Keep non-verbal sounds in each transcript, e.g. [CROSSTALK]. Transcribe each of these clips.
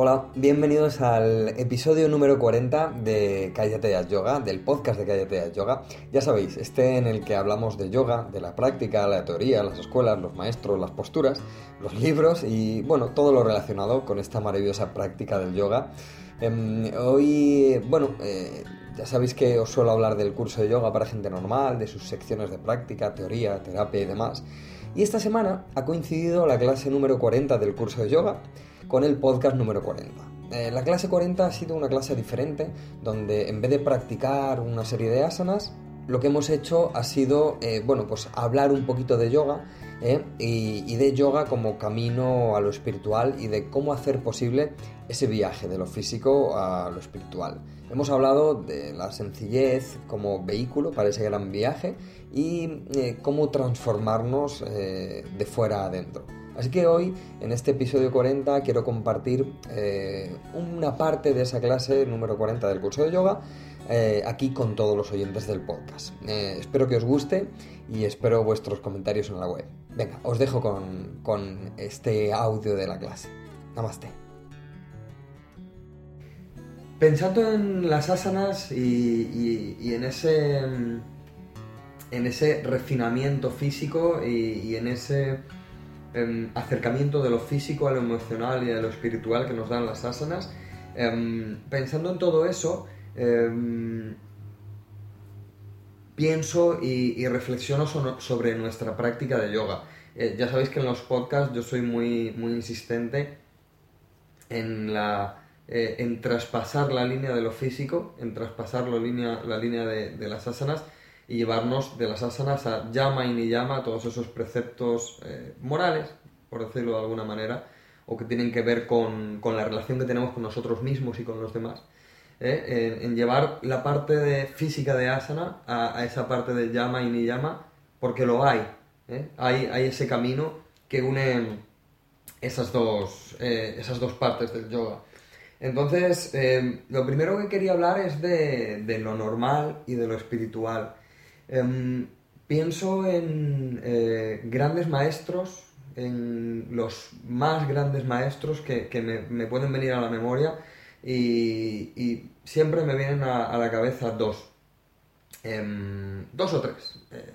Hola, bienvenidos al episodio número 40 de Cállate Haz Yoga, del podcast de Cállate Haz Yoga. Ya sabéis, este en el que hablamos de yoga, de la práctica, la teoría, las escuelas, los maestros, las posturas, los libros y bueno, todo lo relacionado con esta maravillosa práctica del yoga. Em, hoy, bueno, eh, ya sabéis que os suelo hablar del curso de yoga para gente normal, de sus secciones de práctica, teoría, terapia y demás. Y esta semana ha coincidido la clase número 40 del curso de yoga con el podcast número 40. Eh, la clase 40 ha sido una clase diferente, donde en vez de practicar una serie de asanas, lo que hemos hecho ha sido, eh, bueno, pues hablar un poquito de yoga ¿eh? y, de yoga como camino a lo espiritual y de cómo hacer posible ese viaje de lo físico a lo espiritual. Hemos hablado de la sencillez como vehículo para ese gran viaje y cómo transformarnos de fuera adentro. Así que hoy, en este episodio 40, quiero compartir eh, una parte de esa clase número 40 del curso de yoga eh, aquí con todos los oyentes del podcast. Eh, espero que os guste y espero vuestros comentarios en la web. Venga, os dejo con, este audio de la clase. Namaste. Pensando en las asanas y, en ese en ese refinamiento físico y en ese Em, acercamiento de lo físico a lo emocional y a lo espiritual que nos dan las asanas. Em, pensando en todo eso, em, pienso y, reflexiono sobre nuestra práctica de yoga. Eh, ya sabéis que en los podcasts yo soy muy, muy insistente en, la, eh, en traspasar la línea de lo físico, en traspasar la línea, la línea de, de las asanas y llevarnos de las asanas a llama y ni llama, todos esos preceptos eh, morales, por decirlo de alguna manera, o que tienen que ver con, la relación que tenemos con nosotros mismos y con los demás. ¿eh? En, llevar la parte de física de asana a, esa parte de llama y ni llama, porque lo hay. ¿eh? Hay, hay ese camino que une esas dos, esas dos partes del yoga. Entonces, lo primero que quería hablar es de, de, lo normal y de lo espiritual. Em, pienso en eh, grandes maestros, en los más grandes maestros que, me, pueden venir a la memoria y, siempre me vienen a, la cabeza dos. Em, dos o tres. Eh,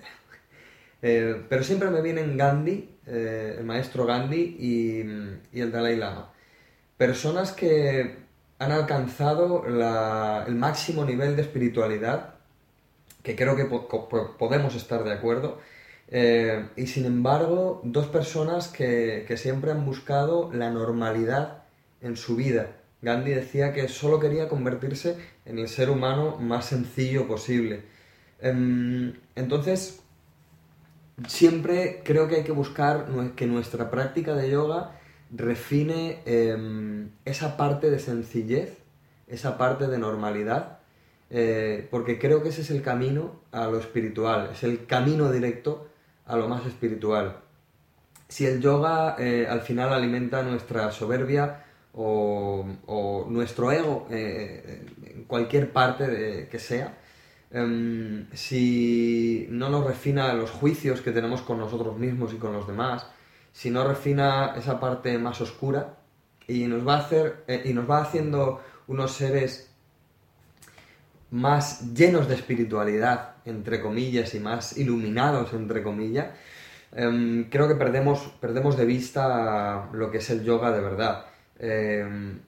eh, pero siempre me vienen Gandhi, el maestro Gandhi y, el Dalai Lama. Personas que han alcanzado el máximo nivel de espiritualidad que creo que podemos estar de acuerdo. Eh, y sin embargo, dos personas que, siempre han buscado la normalidad en su vida. Gandhi decía que solo quería convertirse en el ser humano más sencillo posible. Em, entonces, siempre creo que hay que buscar que nuestra práctica de yoga refine em, esa parte de sencillez, esa parte de normalidad eh, porque creo que ese es el camino a lo espiritual, es el camino directo a lo más espiritual. Si el yoga eh, al final alimenta nuestra soberbia o, nuestro ego, eh, en cualquier parte que sea, em, si no nos refina los juicios que tenemos con nosotros mismos y con los demás, si no refina esa parte más oscura y nos va, a hacer, y nos va haciendo unos seres más llenos de espiritualidad, entre comillas, y más iluminados, entre comillas, em, creo que perdemos, perdemos de vista lo que es el yoga de verdad. Em,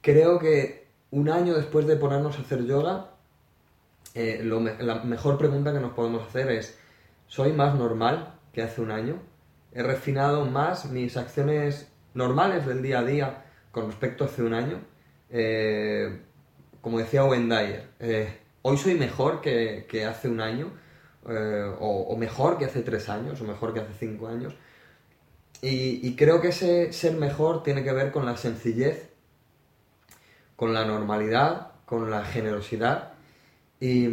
creo que un año después de ponernos a hacer yoga, eh, la mejor pregunta que nos podemos hacer es, ¿soy más normal que hace un año? ¿He refinado más mis acciones normales del día a día con respecto a hace un año? Eh, como decía Owen Dyer, eh, hoy soy mejor que, hace un año, eh, o, mejor que hace tres años, o mejor que hace cinco años. Y, creo que ese ser mejor tiene que ver con la sencillez, con la normalidad, con la generosidad, y,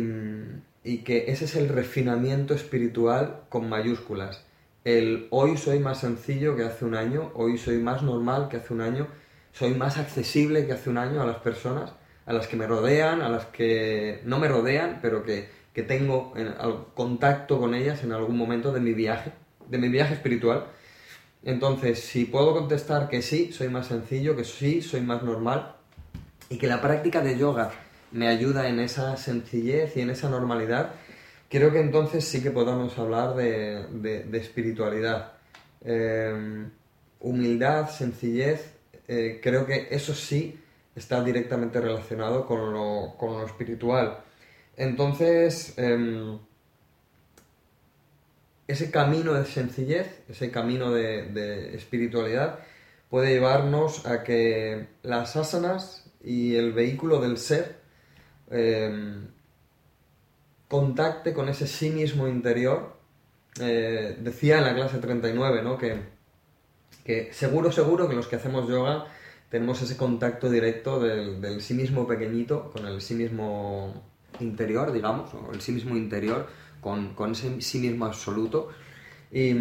y que ese es el refinamiento espiritual con mayúsculas. El hoy soy más sencillo que hace un año, hoy soy más normal que hace un año, soy más accesible que hace un año a las personas a las que me rodean, a las que no me rodean, pero que, tengo en, contacto con ellas en algún momento de mi viaje, de mi viaje espiritual. Entonces, si puedo contestar que sí, soy más sencillo, que sí, soy más normal, y que la práctica de yoga me ayuda en esa sencillez y en esa normalidad, creo que entonces sí que podamos hablar de, espiritualidad. Em, humildad, sencillez, eh, creo que eso sí está directamente relacionado con lo, espiritual. Entonces, em, ese camino de sencillez, ese camino de, espiritualidad, puede llevarnos a que las asanas y el vehículo del ser em, contacte con ese sí mismo interior. Eh, decía en la clase 39, ¿no? Que, que seguro, seguro que los que hacemos yoga tenemos ese contacto directo del, sí mismo pequeñito con el sí mismo interior, digamos, o el sí mismo interior con, ese sí mismo absoluto. Y,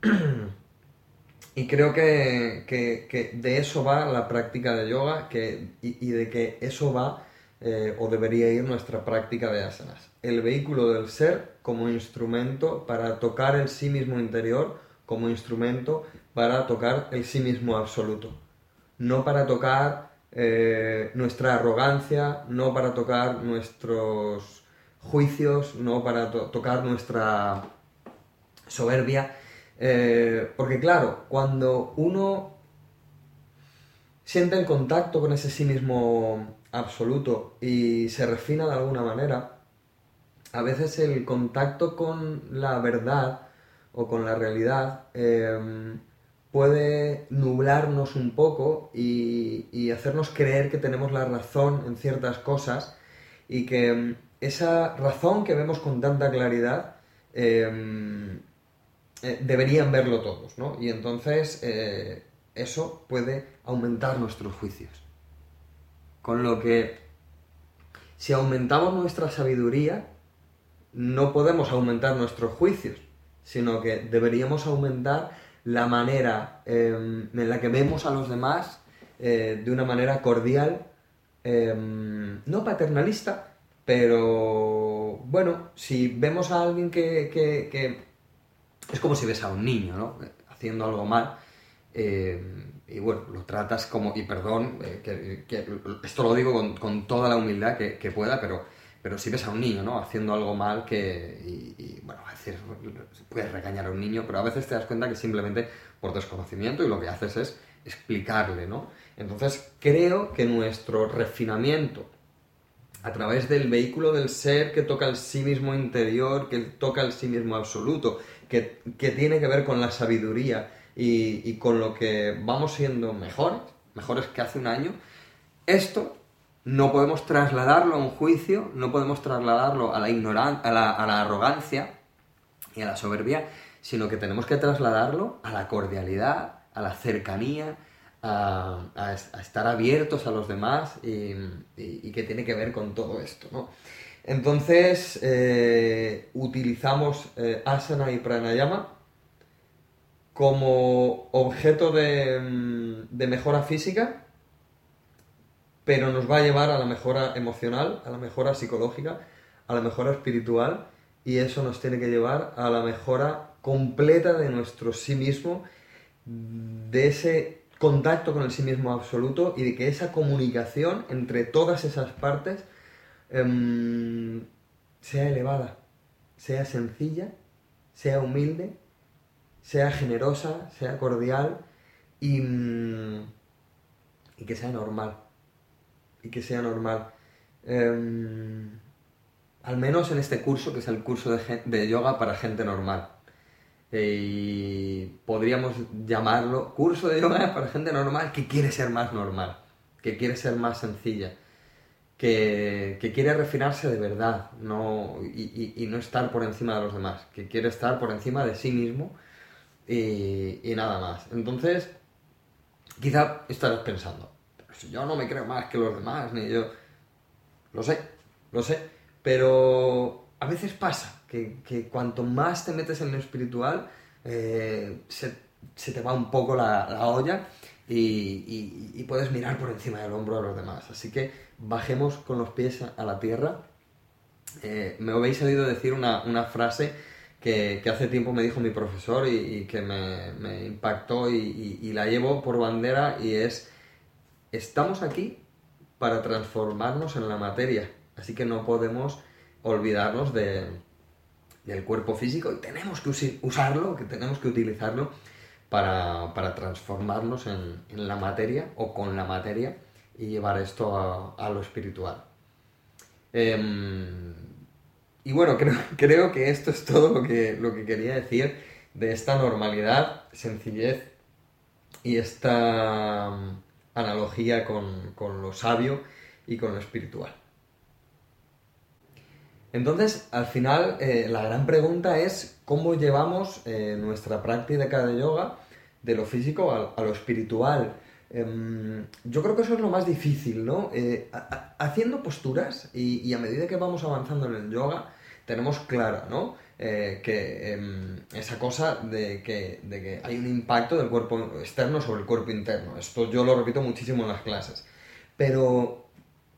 [CLEARS THROAT] creo que, de eso va la práctica de yoga que, y, de que eso va eh, o debería ir nuestra práctica de asanas. El vehículo del ser como instrumento para tocar el sí mismo interior, como instrumento para tocar el sí mismo absoluto no para tocar eh, nuestra arrogancia, no para tocar nuestros juicios, no para tocar nuestra soberbia. Eh, porque claro, cuando uno siente el contacto con ese sí mismo absoluto y se refina de alguna manera, a veces el contacto con la verdad o con la realidad eh, puede nublarnos un poco y, hacernos creer que tenemos la razón en ciertas cosas y que mm, esa razón que vemos con tanta claridad em, eh, deberían verlo todos, ¿no? Y entonces eh, eso puede aumentar nuestros juicios. Con lo que si aumentamos nuestra sabiduría, no podemos aumentar nuestros juicios, sino que deberíamos aumentar la manera em, en la que vemos a los demás eh, de una manera cordial, em, no paternalista, pero bueno, si vemos a alguien que, es como si ves a un niño, ¿no? Haciendo algo mal, em, y bueno, lo tratas como, y perdón, eh, que, esto lo digo con, toda la humildad que pueda, pero pero si ves a un niño, ¿no? Haciendo algo mal que, y, bueno, a veces puedes regañar a un niño, pero a veces te das cuenta que simplemente por desconocimiento y lo que haces es explicarle, ¿no? Entonces creo que nuestro refinamiento a través del vehículo del ser que toca el sí mismo interior, que toca el sí mismo absoluto, que, tiene que ver con la sabiduría y con lo que vamos siendo mejores, mejores que hace un año, esto no podemos trasladarlo a un juicio, no podemos trasladarlo a la, ignorancia, a la, arrogancia y a la soberbia, sino que tenemos que trasladarlo a la cordialidad, a la cercanía, a, estar abiertos a los demás y, que tiene que ver con todo esto. ¿no? Entonces, eh, utilizamos eh, asana y pranayama como objeto de, de mejora física pero nos va a llevar a la mejora emocional, a la mejora psicológica, a la mejora espiritual y eso nos tiene que llevar a la mejora completa de nuestro sí mismo, de ese contacto con el sí mismo absoluto y de que esa comunicación entre todas esas partes em, sea elevada, sea sencilla, sea humilde, sea generosa, sea cordial y, mm, y que sea normal y que sea normal. Em, al menos en este curso, que es el curso de, yoga para gente normal. y podríamos llamarlo curso de yoga para gente normal que quiere ser más normal, que quiere ser más sencilla, que, quiere refinarse de verdad no, y, no estar por encima de los demás, que quiere estar por encima de sí mismo y, nada más. Entonces, quizá estarás pensando, yo no me creo más que los demás, ni yo. Lo sé, lo sé. Pero a veces pasa que, cuanto más te metes en lo espiritual, eh, se, te va un poco la, olla y, puedes mirar por encima del hombro a los demás. Así que bajemos con los pies a la tierra. Eh, me habéis oído decir una, frase que, hace tiempo me dijo mi profesor y, que me, impactó y, la llevo por bandera y es, estamos aquí para transformarnos en la materia, así que no podemos olvidarnos de, del cuerpo físico y tenemos que usarlo, que tenemos que utilizarlo para, transformarnos en, la materia o con la materia y llevar esto a, lo espiritual. Em, y bueno, [LAUGHS] creo, creo que esto es todo lo que, lo que quería decir de esta normalidad, sencillez y esta analogía con, lo sabio y con lo espiritual. Entonces, al final, eh, la gran pregunta es cómo llevamos eh, nuestra práctica de yoga de lo físico a, lo espiritual. Em, yo creo que eso es lo más difícil, ¿no? Eh, haciendo posturas y, a medida que vamos avanzando en el yoga, tenemos clara, ¿no? Eh, que em, esa cosa de que, de que, hay un impacto del cuerpo externo sobre el cuerpo interno. Esto yo lo repito muchísimo en las clases. Pero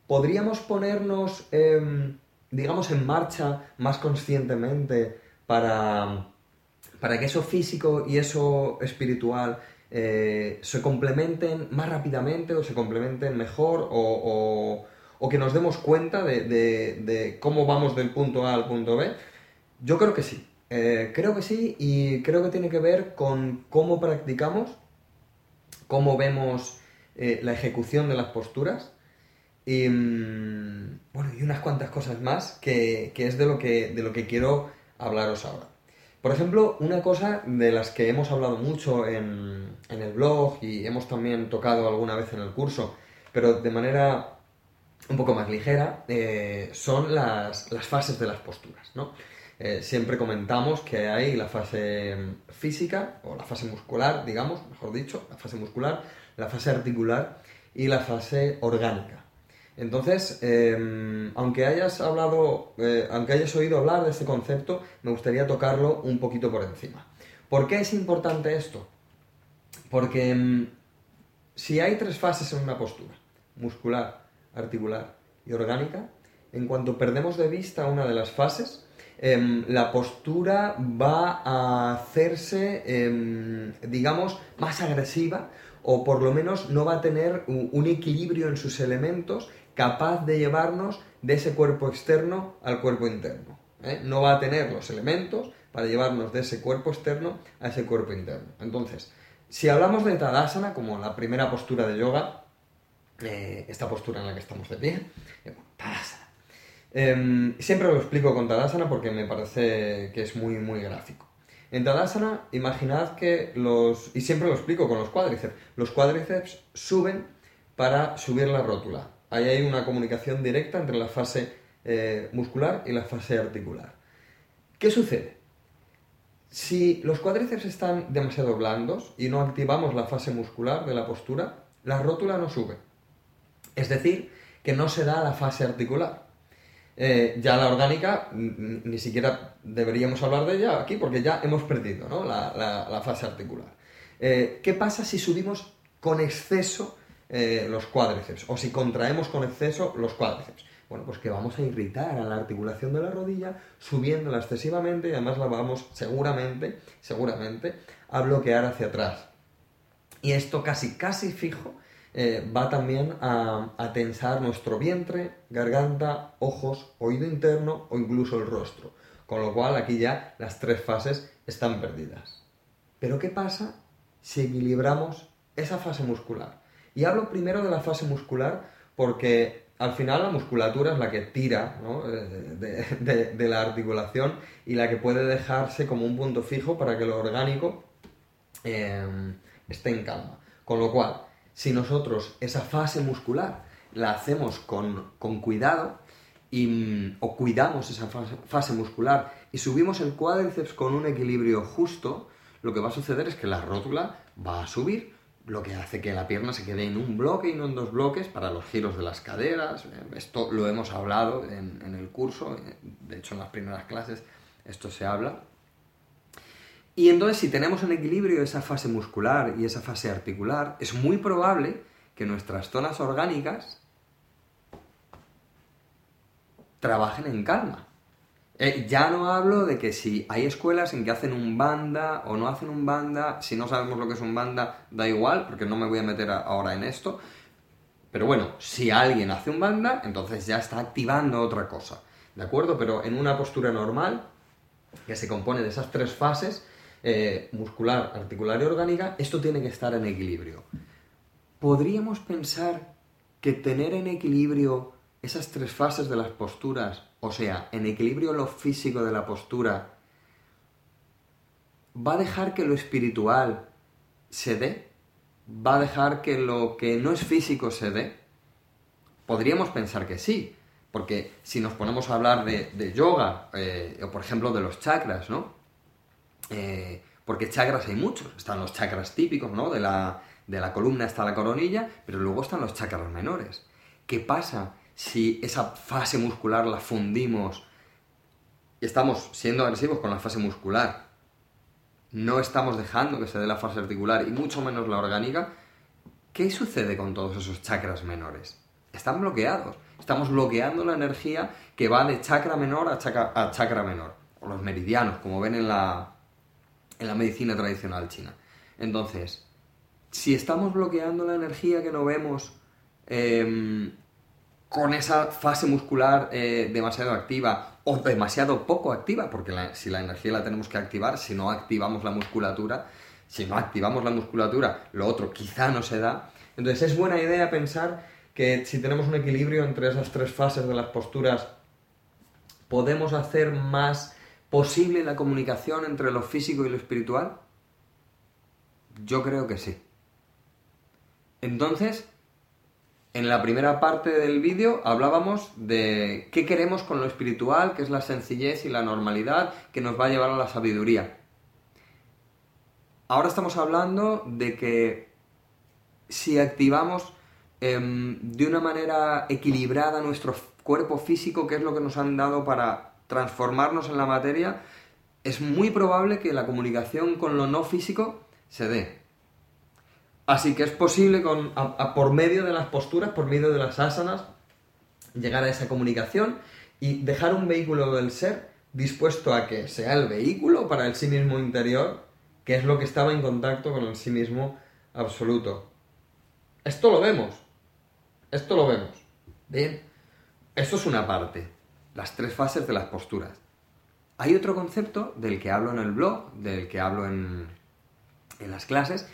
podríamos ponernos, em, digamos, en marcha más conscientemente para, para que eso físico y eso espiritual eh, se complementen más rápidamente o se complementen mejor o, que nos demos cuenta de, cómo vamos del punto A al punto B? Yo creo que sí. Eh, creo que sí y creo que tiene que ver con cómo practicamos, cómo vemos eh, la ejecución de las posturas y, mm, bueno, y unas cuantas cosas más que, es de lo que, de lo que quiero hablaros ahora. Por ejemplo, una cosa de las que hemos hablado mucho en, el blog y hemos también tocado alguna vez en el curso, pero de manera un poco más ligera, eh, son las, fases de las posturas. ¿no? Eh, siempre comentamos que hay la fase física o la fase muscular, digamos, mejor dicho, la fase muscular, la fase articular y la fase orgánica. Entonces, em, aunque hayas hablado, eh, aunque hayas oído hablar de este concepto, me gustaría tocarlo un poquito por encima. ¿Por qué es importante esto? Porque em, si hay tres fases en una postura, muscular, articular y orgánica, en cuanto perdemos de vista una de las fases, em, la postura va a hacerse, digamos, más agresiva o por lo menos no va a tener un equilibrio en sus elementos capaz de llevarnos de ese cuerpo externo al cuerpo interno. ¿eh? No va a tener los elementos para llevarnos de ese cuerpo externo a ese cuerpo interno. Entonces, si hablamos de Tadasana como la primera postura de yoga, eh, esta postura en la que estamos de pie, eh, Tadasana. Em, siempre lo explico con Tadasana porque me parece que es muy, muy gráfico. En Tadasana, imaginad que los, y siempre lo explico con los cuádriceps, los cuádriceps suben para subir la rótula. Ahí hay una comunicación directa entre la fase eh, muscular y la fase articular. ¿Qué sucede? Si los cuádriceps están demasiado blandos y no activamos la fase muscular de la postura, la rótula no sube. Es decir, que no se da la fase articular. Eh, ya la orgánica, ni siquiera deberíamos hablar de ella aquí porque ya hemos perdido la, fase articular. Eh, ¿Qué pasa si subimos con exceso eh, los cuádriceps o si contraemos con exceso los cuádriceps. Bueno, pues que vamos a irritar a la articulación de la rodilla subiéndola excesivamente y además la vamos seguramente, seguramente a bloquear hacia atrás. Y esto casi, casi fijo eh, va también a, tensar nuestro vientre, garganta, ojos, oído interno o incluso el rostro. Con lo cual aquí ya las tres fases están perdidas. Pero ¿qué pasa si equilibramos esa fase muscular? Y hablo primero de la fase muscular porque al final la musculatura es la que tira eh, de, la articulación y la que puede dejarse como un punto fijo para que lo orgánico em, esté en calma. Con lo cual, si nosotros esa fase muscular la hacemos con, cuidado y, o cuidamos esa fase, fase muscular y subimos el cuádriceps con un equilibrio justo, lo que va a suceder es que la rótula va a subir lo que hace que la pierna se quede en un bloque y no en dos bloques para los giros de las caderas. Esto lo hemos hablado en, el curso, de hecho en las primeras clases esto se habla. Y entonces si tenemos en equilibrio esa fase muscular y esa fase articular, es muy probable que nuestras zonas orgánicas trabajen en calma. Eh, ya no hablo de que si hay escuelas en que hacen un banda o no hacen un banda, si no sabemos lo que es un banda, da igual, porque no me voy a meter ahora en esto. Pero bueno, si alguien hace un banda, entonces ya está activando otra cosa. ¿De acuerdo? Pero en una postura normal, que se compone de esas tres fases, eh, muscular, articular y orgánica, esto tiene que estar en equilibrio. ¿Podríamos pensar que tener en equilibrio esas tres fases de las posturas, o sea, en equilibrio lo físico de la postura, va a dejar que lo espiritual se dé? ¿Va a dejar que lo que no es físico se dé? Podríamos pensar que sí, porque si nos ponemos a hablar de, yoga, eh, o por ejemplo de los chakras, ¿no? Eh, porque chakras hay muchos. Están los chakras típicos, ¿no? De la, de la columna hasta la coronilla, pero luego están los chakras menores. ¿Qué pasa si esa fase muscular la fundimos y estamos siendo agresivos con la fase muscular? No estamos dejando que se dé la fase articular y mucho menos la orgánica. ¿Qué sucede con todos esos chakras menores? Están bloqueados. Estamos bloqueando la energía que va de chakra menor a chakra, a chakra menor. O los meridianos, como ven en la, en la medicina tradicional china. Entonces, si estamos bloqueando la energía que no vemos em, con esa fase muscular eh, demasiado activa o demasiado poco activa, porque si la energía la tenemos que activar, si no activamos la musculatura, si no activamos la musculatura, lo otro quizá no se da. Entonces es buena idea pensar que si tenemos un equilibrio entre esas tres fases de las posturas, podemos hacer más posible la comunicación entre lo físico y lo espiritual? Yo creo que sí. Entonces, en la primera parte del vídeo hablábamos de qué queremos con lo espiritual, que es la sencillez y la normalidad que nos va a llevar a la sabiduría. Ahora estamos hablando de que si activamos em, de una manera equilibrada nuestro cuerpo físico, que es lo que nos han dado para transformarnos en la materia, es muy probable que la comunicación con lo no físico se dé. Así que es posible con, por medio de las posturas, por medio de las asanas, llegar a esa comunicación y dejar un vehículo del ser dispuesto a que sea el vehículo para el sí mismo interior, que es lo que estaba en contacto con el sí mismo absoluto. Esto lo vemos. Esto lo vemos. Bien. Esto es una parte las tres fases de las posturas. Hay otro concepto del que hablo en el blog, del que hablo en, las clases,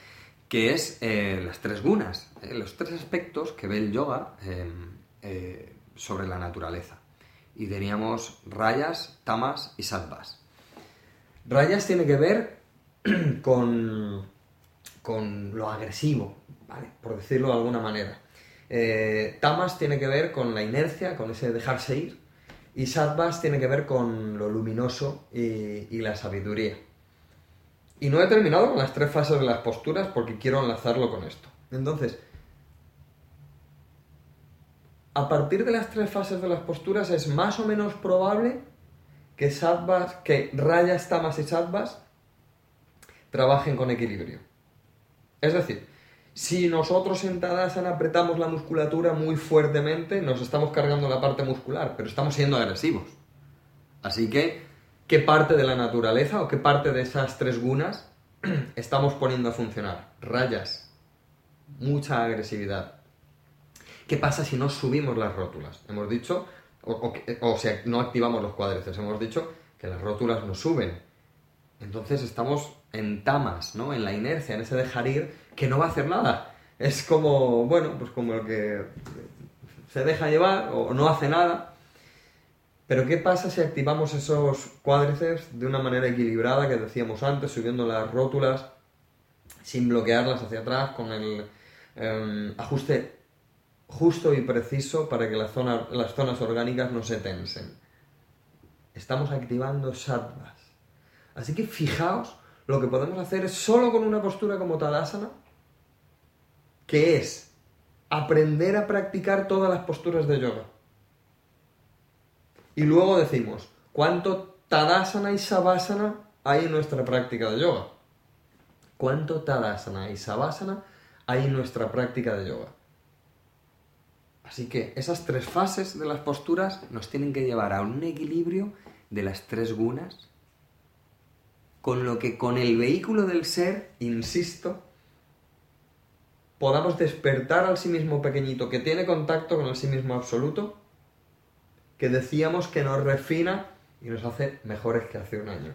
que es eh, las tres gunas, eh, los tres aspectos que ve el yoga em, eh, sobre la naturaleza. Y teníamos rayas, tamas y sattvas. Rayas tiene que ver [CLEARS THROAT] con, con lo agresivo, por decirlo de alguna manera. tamas tiene que ver con la inercia, con ese dejarse ir. Y Sattvas tiene que ver con lo luminoso y, la sabiduría. Y no he terminado con las tres fases de las posturas porque quiero enlazarlo con esto. Entonces, a partir de las tres fases de las posturas es más o menos probable que sattvas, que rayas, y sattvas trabajen con equilibrio. Es decir, si nosotros en Tadasana apretamos la musculatura muy fuertemente, nos estamos cargando la parte muscular, pero estamos siendo agresivos. Así que, ¿qué parte de la naturaleza o qué parte de esas tres gunas [CLEARS THROAT] estamos poniendo a funcionar? Rayas, mucha agresividad. ¿Qué pasa si no subimos las rótulas? Hemos dicho, o, o, si no activamos los cuádriceps, hemos dicho que las rótulas no suben. Entonces estamos en tamas, ¿no? En la inercia, en ese dejar ir, que no va a hacer nada. Es como, bueno, pues como el que se deja llevar o no hace nada. Pero ¿qué pasa si activamos esos cuádriceps de una manera equilibrada que decíamos antes, subiendo las rótulas sin bloquearlas hacia atrás, con el em, ajuste justo y preciso para que las zonas orgánicas no se tensen? Estamos activando sattvas. Así que fijaos lo que podemos hacer es solo con una postura como Tadasana, que es aprender a practicar todas las posturas de yoga. Y luego decimos, ¿cuánto Tadasana y Savasana hay en nuestra práctica de yoga? ¿Cuánto Tadasana y Savasana hay en nuestra práctica de yoga? Así que esas tres fases de las posturas nos tienen que llevar a un equilibrio de las tres gunas, con lo que con el vehículo del ser, insisto, podamos despertar al sí mismo pequeñito que tiene contacto con el sí mismo absoluto, que decíamos que nos refina y nos hace mejores que hace un año.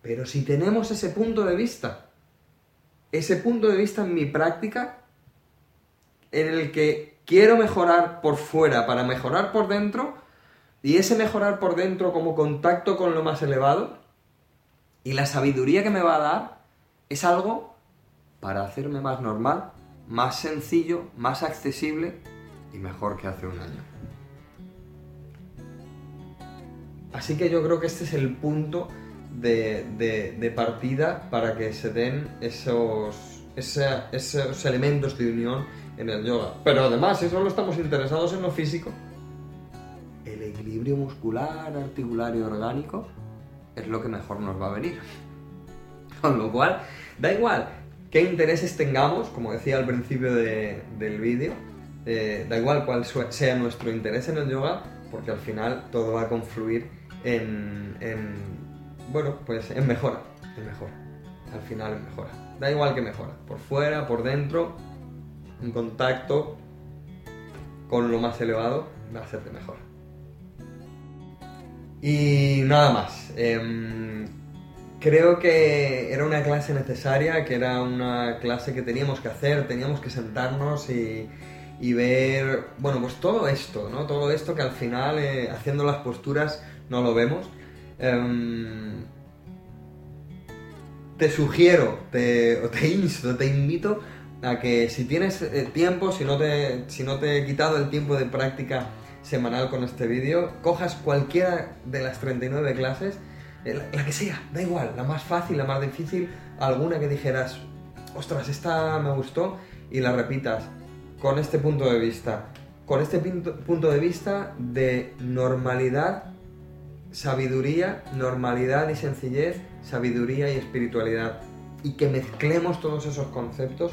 Pero si tenemos ese punto de vista, ese punto de vista en mi práctica, en el que quiero mejorar por fuera para mejorar por dentro, y ese mejorar por dentro como contacto con lo más elevado, y la sabiduría que me va a dar, es algo para hacerme más normal, más sencillo, más accesible y mejor que hace un año. Así que yo creo que este es el punto de, partida para que se den esos, esos elementos de unión en el yoga. Pero además, si solo estamos interesados en lo físico, el equilibrio muscular, articular y orgánico es lo que mejor nos va a venir. [LAUGHS] Con lo cual, da igual qué intereses tengamos, como decía al principio del vídeo, eh, da igual cuál sea nuestro interés en el yoga, porque al final todo va a confluir en, en bueno, pues en mejora, en mejora. Al final en mejora. Da igual que mejora, por fuera, por dentro, en contacto con lo más elevado, va a ser de mejora. Y nada más. Em, creo que era una clase necesaria, que era una clase que teníamos que hacer, teníamos que sentarnos y, ver, bueno, pues todo esto, ¿no? Todo esto que al final, eh, haciendo las posturas, no lo vemos. Em, te sugiero, te, te insto, te invito a que si tienes eh, tiempo, si no, te, si no te he quitado el tiempo de práctica semanal con este vídeo, cojas cualquiera de las 39 clases, eh, la, que sea, da igual, la más fácil, la más difícil, alguna que dijeras, ostras, esta me gustó, y la repitas con este punto de vista, con este punto de vista de normalidad, sabiduría, normalidad y sencillez, sabiduría y espiritualidad, y que mezclemos todos esos conceptos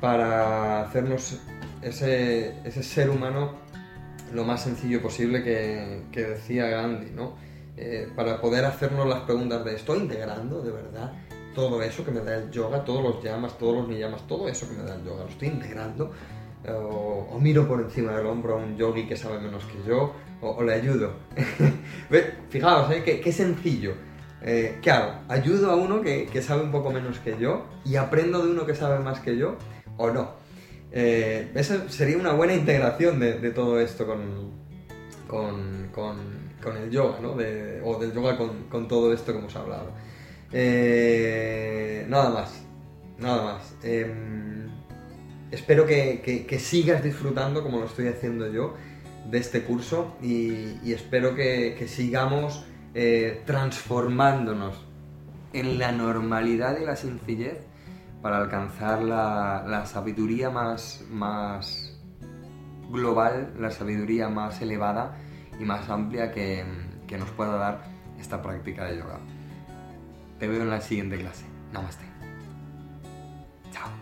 para hacernos ese, ese ser humano lo más sencillo posible que, decía Gandhi, ¿no? Eh, para poder hacernos las preguntas de ¿estoy integrando de verdad todo eso que me da el yoga, todos los llamas, todos los niyamas, todo eso que me da el yoga, lo estoy integrando? O, miro por encima del hombro a un yogi que sabe menos que yo, o, le ayudo. [LAUGHS] Fijaos, ¿eh? qué, qué sencillo. Eh, ¿Qué hago? ¿Ayudo a uno que, que sabe un poco menos que yo y aprendo de uno que sabe más que yo? ¿O no? Eh, esa sería una buena integración de, todo esto con, con, el yoga, ¿no? o del yoga con, todo esto que hemos hablado. Eh, nada más, nada más. Em, espero que, sigas disfrutando como lo estoy haciendo yo de este curso y, espero que, sigamos eh, transformándonos en la normalidad y la sencillez para alcanzar la, la sabiduría más, más global, la sabiduría más elevada y más amplia que, que nos pueda dar esta práctica de yoga. Te veo en la siguiente clase. Namaste. Chao.